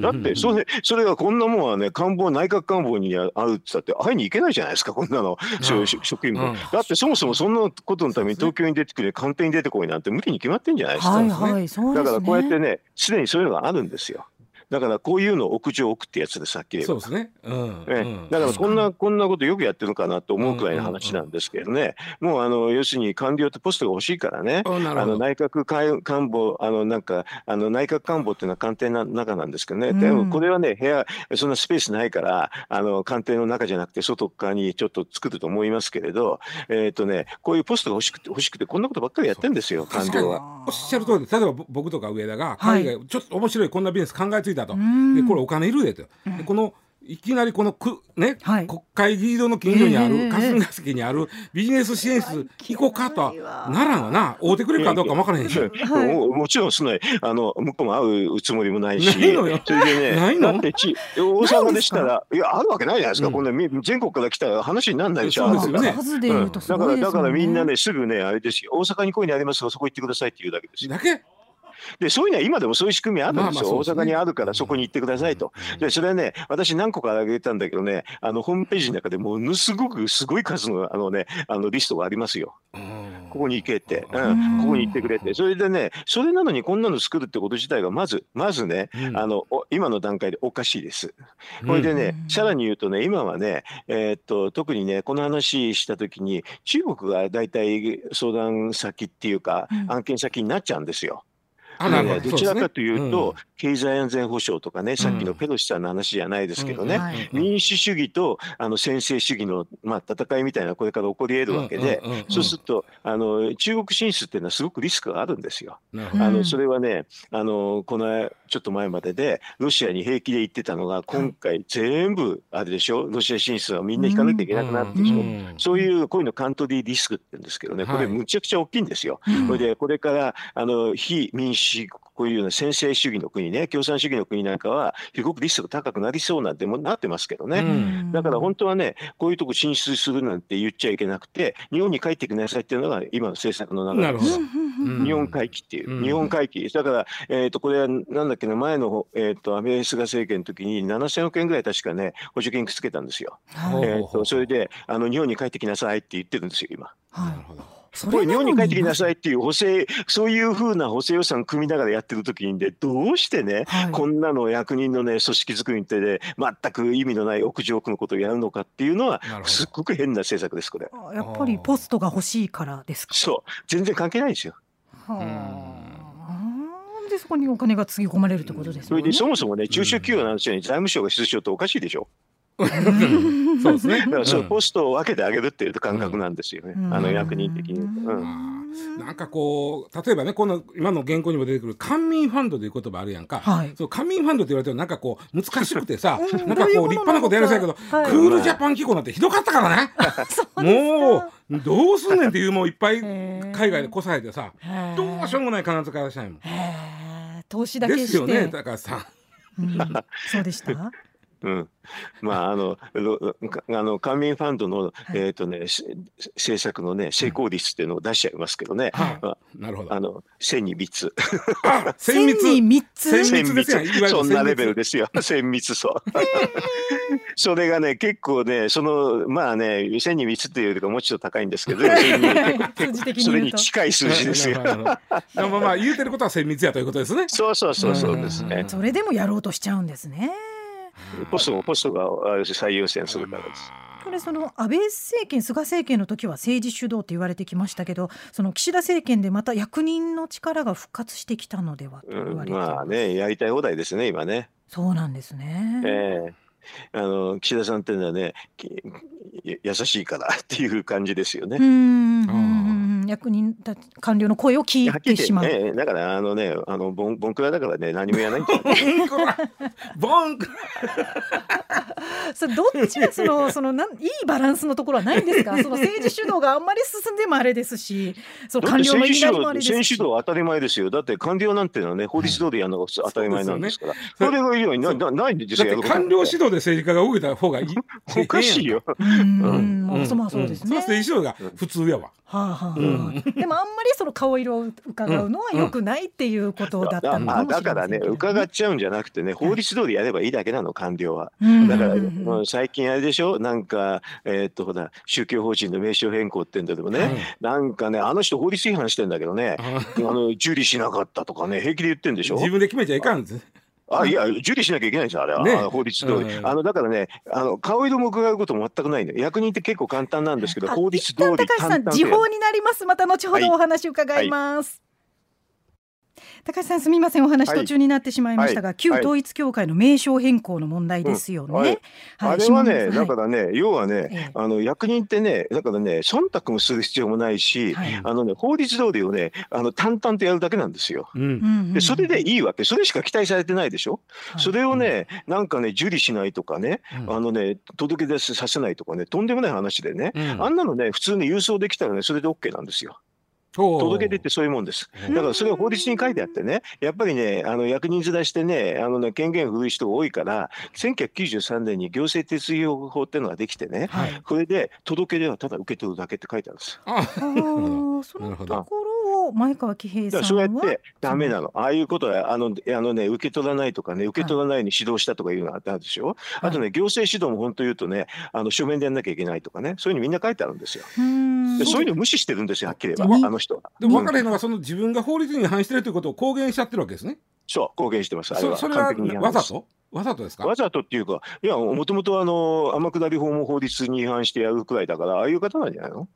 だってそれそれがこんなもんはね官房内閣官房にあるって言ったって会いに行けないじゃないですかこんなの、うん、職員も、うん、だってそもそもそんなことのために東京に出てくれ官邸に出てこいなんて無理に決まってんじゃないですか、はいはいね、だからこうやってねすでにそういうのがあるんですよ。だからこういうのを屋上置くってやつでさっき言えば。そうですね。うん。えだからこんな、こんなことよくやってるのかなと思うくらいの話なんですけどね。もうあの、要するに官僚ってポストが欲しいからね。あの内閣官房、あのなんか、あの内閣官房っていうのは官邸の中なんですけどね。でもこれはね、部屋、そんなスペースないから、あの官邸の中じゃなくて外側にちょっと作ると思いますけれど、えっ、とね、こういうポストが欲しくて、欲しくて、こんなことばっかりやってるんですよ、官僚は。おっしゃる通り例えば僕とか上田が海外、ちょっと面白いこんなビジネス考えついたと。で、これお金いるでと、でこのいきなりこのく、ね、はい、国会議事堂の近所にある、霞が関にあるビジネス支援室行こうかと。はならんわな、会うてくれるかどうか分からへんし。はい、もちろんすない、あの、向こうも会うつもりもないし、ないのよ。それでね、ないの？だってち、大阪でしたら、いや、あるわけないじゃないですか、うん、こんな全国から来たら話にならないでしょ。そうですよね。うん、だから、だからみんなね、すぐね、あれですよ、大阪にこういうのありますが、そこ行ってくださいって言うだけですよ。だけ？でそういうのは今でもそういう仕組みあるんですよ、まあまあね、大阪にあるからそこに行ってくださいと。でそれはね私何個か挙げたんだけどねあのホームページの中でものすごくすごい数のあのねあのリストがありますよ。ここに行けって、うん、ここに行ってくれって、それでね、それなのにこんなの作るってこと自体がまず、まずね、うん、あの今の段階でおかしいです。これでね、うん、さらに言うとね、今はね、えー、っと特にね、この話したときに、中国が大体相談先っていうか、案件先になっちゃうんですよ。ね、どちらかというと、経済安全保障とかね、さっきのペロシさんの話じゃないですけどね、民主主義とあの専制主義の、まあ、戦いみたいなこれから起こり得るわけで、そうするとあの中国進出っていうのはすごくリスクがあるんですよ。あのそれはねあのこのちょっと前まででロシアに平気で言ってたのが今回全部あれでしょ？ロシア進出はみんな引かなきゃいけなくなってしまう、そういうこういうのカントリーリスクって言うんですけどねこれむちゃくちゃ大きいんですよ。これでこれからあの非民主しこういうような専制主義の国ね共産主義の国なんかはすごくリスクが高くなりそうなんてもなってますけどね、だから本当はねこういうとこ進出するなんて言っちゃいけなくて日本に帰ってきなさいっていうのが今の政策の流れです。日本回帰っていう、日本回帰。だから、えー、とこれはなんだっけな前の、えー、と安倍菅政権の時に7000億円ぐらい確かね補助金くっつけたんですよ。えー、とそれであの日本に帰ってきなさいって言ってるんですよ今。なるほどこれ日本に帰ってきなさいっていう補正そういうふうな補正予算組みながらやってる時にでどうしてね、はい、こんなの役人のね組織作りってで全く意味のない屋上区のことをやるのかっていうのはすっごく変な政策ですこれ。やっぱりポストが欲しいからですか？そう。全然関係ないですよ。はあ。でそこにお金がつぎ込まれるってことですね、それでそもそもね中小企業なんですよね財務省が出場っておかしいでしょそうですね。だからそうポストを分けてあげるっていう感覚なんですよね。あの役人的に。なんかこう例えばねこの今の原稿にも出てくる官民ファンドという言葉あるやんか、はい、そう官民ファンドって言われてるなんかこう難しくてさ、なんかこう立派なことやらせたけど、はい、クールジャパン機構なんてひどかったからね。もうどうすんねんっていうもういっぱい海外でこさえてさどうしようもない金遣いしたいもん。投資だけですよねだからさ、うん、そうでした？うん、まああの あの官民ファンドの、はい、えっ、ー、とね政策のね成功率っていうのを出しちゃいますけどね。はいまあ、なるほど。あの千に三つ。千密。千密。千密そんなレベルですよ。千密そう。それがね結構ねそのまあね千に三つっていうよりかもうちょっと高いんですけど、それに近い数字ですよ。まあまあ言うてることは千密やということですね。そうそうそうそうですね。それでもやろうとしちゃうんですね。ポストポストが最優先するからです。これその安倍政権菅政権の時は政治主導って言われてきましたけどその岸田政権でまた役人の力が復活してきたのではと言われて、うん、まあねやりたい放題ですね今ね。そうなんですね、えー あの岸田さんっていうのはね優しいからっていう感じですよね。役人た官僚の声を聞いてしまう。えだからあのねあのボンボンクラだからね何もやらない。ボンクラ。それどっちがその そのなんいいバランスのところはないんですか？その政治主導があんまり進んでもあれですし、その官僚の言いなりもあれですし。政治主導当たり前ですよ。だって官僚なんていうのはね法律通りやるのが当たり前なんですから。それがいいようにななないんですよ。官僚指導で政治家が動いた方がいい。おかしいよ。うん、まあそうですね。政治主導が普通やわ。はあはあ、うん、でもあんまりその顔色を伺うのはよくないっていうことだったのかもしれない、だからね伺っちゃうんじゃなくてね法律通りやればいいだけなの官僚は、だから、もう最近あれでしょ？なんかえー、っとほら宗教法人の名称変更ってんだけどね、はい、なんかねあの人法律違反してんだけどね。あの受理しなかったとかね平気で言ってんでしょ？自分で決めちゃいかんですあいや受理しなきゃいけないんですよあれは、ね、法律通り、あのだからねあの顔色も伺うことも全くないんで役人って結構簡単なんですけど法律通り高橋さん時報になります。また後ほどお話伺います、はいはい高橋さんすみません。お話途中になってしまいましたが、はい、旧統一教会の名称変更の問題ですよね。あれはね、だからね、要はね、あの役人ってね、だからね、忖度もする必要もないし、あのね、法律通りをね、あの淡々とやるだけなんですよ。うん、でそれでいいわけ、それしか期待されてないでしょ？それをね、なんかね、受理しないとかね、あのね、届け出させないとかね、とんでもない話でね、あんなのね、普通に郵送できたらね、それで OK なんですよ。届け出ってそういうもんです。だからそれは法律に書いてあってね、やっぱりね、あの役人ずらしてね、あのね権限を振る人が多いから、1993年に行政手続き法っていうのができてね、はい、これで届け出はただ受け取るだけって書いてあるんです。あ そのところを前川喜平さんは？そうやってダメなの。ああいうことはあのあのね受け取らないとかね受け取らないに指導したとかいうのがあったでしょ？はい、あとね行政指導も本当言うとね、あの書面でやんなきゃいけないとかね、そういうのみんな書いてあるんですよ。でそういうの無視してるんですよはっきり言えばあの人は。でも分からへんのがその自分が法律に反してるということを公言しちゃってるわけですね。そう公言してます。そそれはわざと？わざとですか？わざとっていうか、いや、もともとあの、天下り法も法律に違反してやるくらいだから、ああいう方なんじゃないの？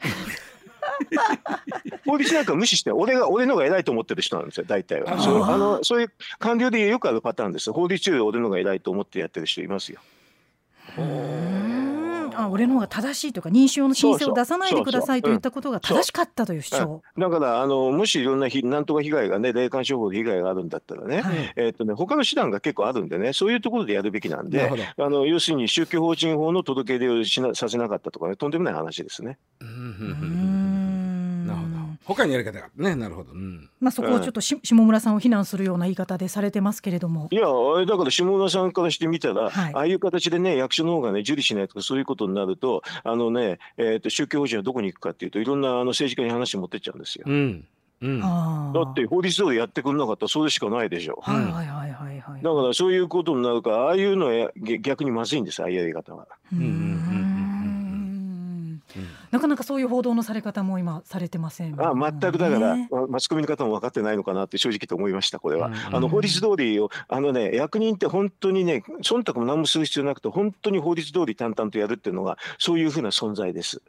法律なんか無視して、俺が、俺のが偉いと思ってる人なんですよ、大体は。そうあのそういう官僚でよくあるパターンです。法律中で俺のが偉いと思ってやってる人いますよ。あ俺の方が正しいとか認証の申請を出さないでくださいといったことが正しかったという主張。だからあのもしいろんななんとか被害がね霊感商法で被害があるんだったらね、はい、えー、っとね他の手段が結構あるんでねそういうところでやるべきなんであの要するに宗教法人法の届け出をしなさせなかったとかねとんでもない話ですね。うん他にやり方が。ねなるほど、うん、まあそこをちょっとし、下村さんを非難するような言い方でされてますけれども。いやだから下村さんからしてみたら、はい、ああいう形でね役所の方がね受理しないとかそういうことになるとあのね、えーと、宗教法人はどこに行くかっていうといろんなあの政治家に話持ってっちゃうんですよ。うん。うん、だって法律通りやってくれなかったらそれしかないでしょ。はいはいはいはいはい。だからそういうことになるからああいうのは逆にまずいんですああいうやり方は。うんうんうんなかなかそういう報道のされ方も今されてません、あ全くだから、ね、マスコミの方も分かってないのかなって正直と思いましたこれは、あの法律通りをあのね役人って本当にね忖度も何もする必要なくて本当に法律通り淡々とやるっていうのがそういうふうな存在です。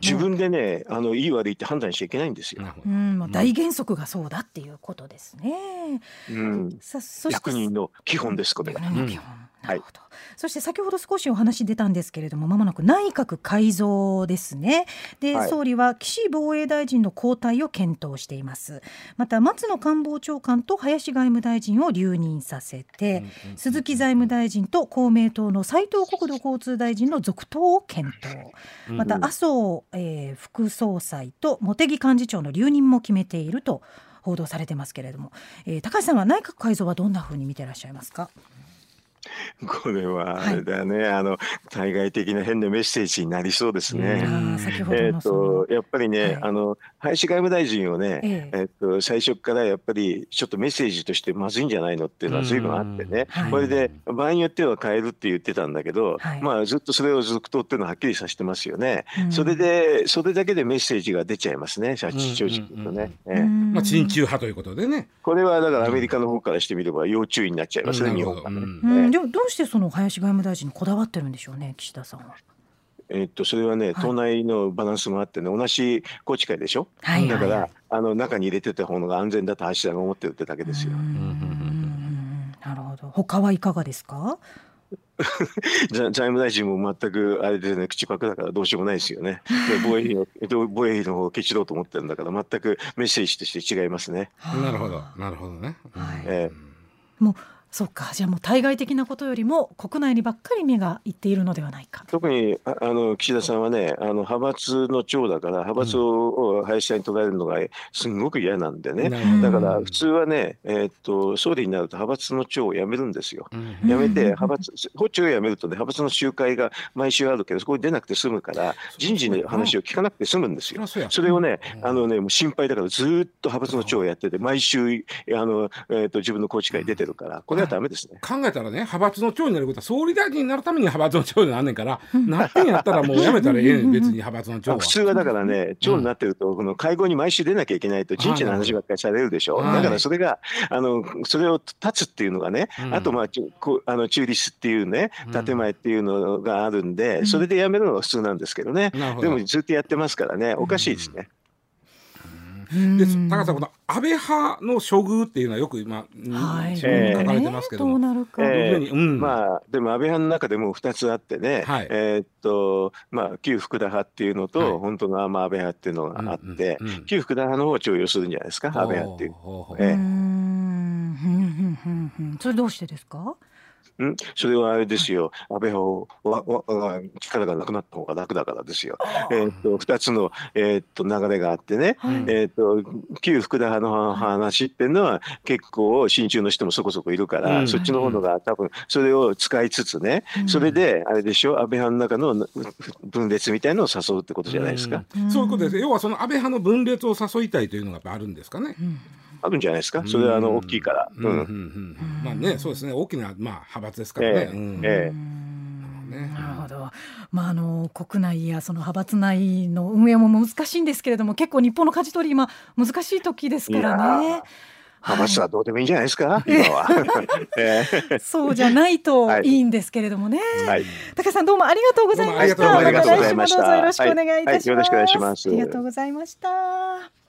自分でねあのいい悪いって判断しちゃいけないんですよ。うん、まあ、大原則がそうだっていうことですね。うん、さ役人の基本ですこれが。うんなるほど、はい、そして先ほど少しお話出たんですけれどもまもなく内閣改造ですね。で、はい、総理は岸防衛大臣の交代を検討しています。また松野官房長官と林外務大臣を留任させて、鈴木財務大臣と公明党の斉藤国土交通大臣の続投を検討。また麻生、えー、副総裁と茂木幹事長の留任も決めていると報道されてますけれども、えー、高橋さんは内閣改造はどんなふうに見てらっしゃいますか？これはあれだね、はい、あの対外的な変なメッセージになりそうですね。えっとやっぱりね、はい、あの林外務大臣をね、ええ。っと最初からやっぱりちょっとメッセージとしてまずいんじゃないのっていうのは随分あってね、これで場合によっては変えるって言ってたんだけど、まあずっとそれを続投っていうのははっきりさせてますよね。それでそれだけでメッセージが出ちゃいますね、正直言うとね。まあ親中派ということでね。これはだからアメリカの方からしてみれば要注意になっちゃいますね、日本はね。でもどうしてその林外務大臣にこだわってるんでしょうね岸田さんは。えっとそれはね、党内のバランスもあってね同じ宏池会でしょ、はい。はいはい、だからあの中に入れてた方が安全だと橋田が思ってるってだけですよ。なるほど。他はいかがですか？財務大臣も全くあれでね口パクだからどうしようもないですよね。防衛費の防衛費の方をケチろうと思ってるんだから全くメッセージとして違いますね。なるほどなるほどね。はい、えー、もうそうか。じゃあもう対外的なことよりも国内にばっかり目がいっているのではないか。特にあの岸田さんはねあの派閥の長だから派閥を林さんに捉えるのがすごく嫌なんでね、うん、だから普通はね、えー、っと総理になると派閥の長を辞めるんですよ、うん、辞めて派閥法長を辞めるとね派閥の集会が毎週あるけどそこに出なくて済むから人事の話を聞かなくて済むんですよ。それをねあのねもう心配だからずっと派閥の長をやってて毎週あの、えー、っと自分の宏池会出てるからこれはダメですね。考えたらね、派閥の長になることは、総理大臣になるために派閥の長になんねんから、なってんやったらもうやめたらええ別に派閥の長は。普通はだからね、長になってると、この会合に毎週出なきゃいけないと、人事の話ばっかりされるでしょ。う。だからそれが、あの、それを立つっていうのがね、あと、まあ、こあの中立っていうね、建前っていうのがあるんで、それでやめるのが普通なんですけどね。でもずっとやってますからね、おかしいですね。で高さんこの安倍派の処遇っていうのはよく今、はい、書かれてますけど。どうなるか、えーうん、まあでも安倍派の中でも2つあってね、はい、えー、っとまあ旧福田派っていうのと、はい、本当のまあ安倍派っていうのがあって、うんうんうん、旧福田派の方を重用するんじゃないですか安倍派っていう。えー、うん。それどうしてですか？ん？それはあれですよ、安倍派をわわ力がなくなった方が楽だからですよ。えー、っと2つの、えー、っと流れがあってね、はい、えー、っと旧福田派の話っていうのは結構親中の人もそこそこいるから、うん、そっちの方が多分それを使いつつね、うん、それであれでしょ？安倍派の中の分裂みたいのを誘うってことじゃないですか。うん、そういうことです。要はその安倍派の分裂を誘いたいというのがあるんですかね。あるんじゃないですか、それはあの大きいから。まあね、そうですね、大きなまあ派閥ですからね。ええなるほど、まあ、あの国内やその派閥内の運営も難しいんですけれども結構日本の舵取り今難しい時ですからね。派閥はどうでもいいんじゃないですか？そうじゃないといいんですけれどもね。はい、高さんどうもありがとうございました。ありがとうございました。よろしくお願いいたします。よろしくお願いします。ありがとうございました。